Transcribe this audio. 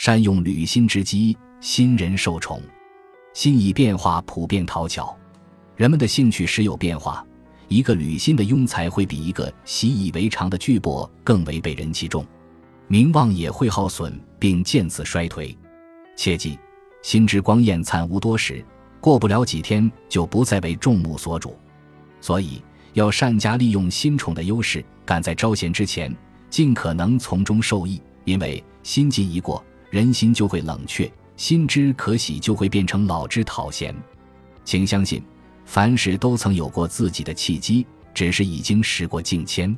善用履新之机，新人受宠。心意变化，普遍讨巧。人们的兴趣时有变化，一个履新的庸才会比一个习以为常的巨擘更为被人器重，名望也会耗损，并渐次衰退。切记，心之光艳灿无多时，过不了几天就不再为众目所主。所以，要善加利用新宠的优势，赶在招贤之前，尽可能从中受益。因为新晋一过，人心就会冷却，新之可喜就会变成老之讨嫌。请相信，凡事都曾有过自己的契机，只是已经时过境迁。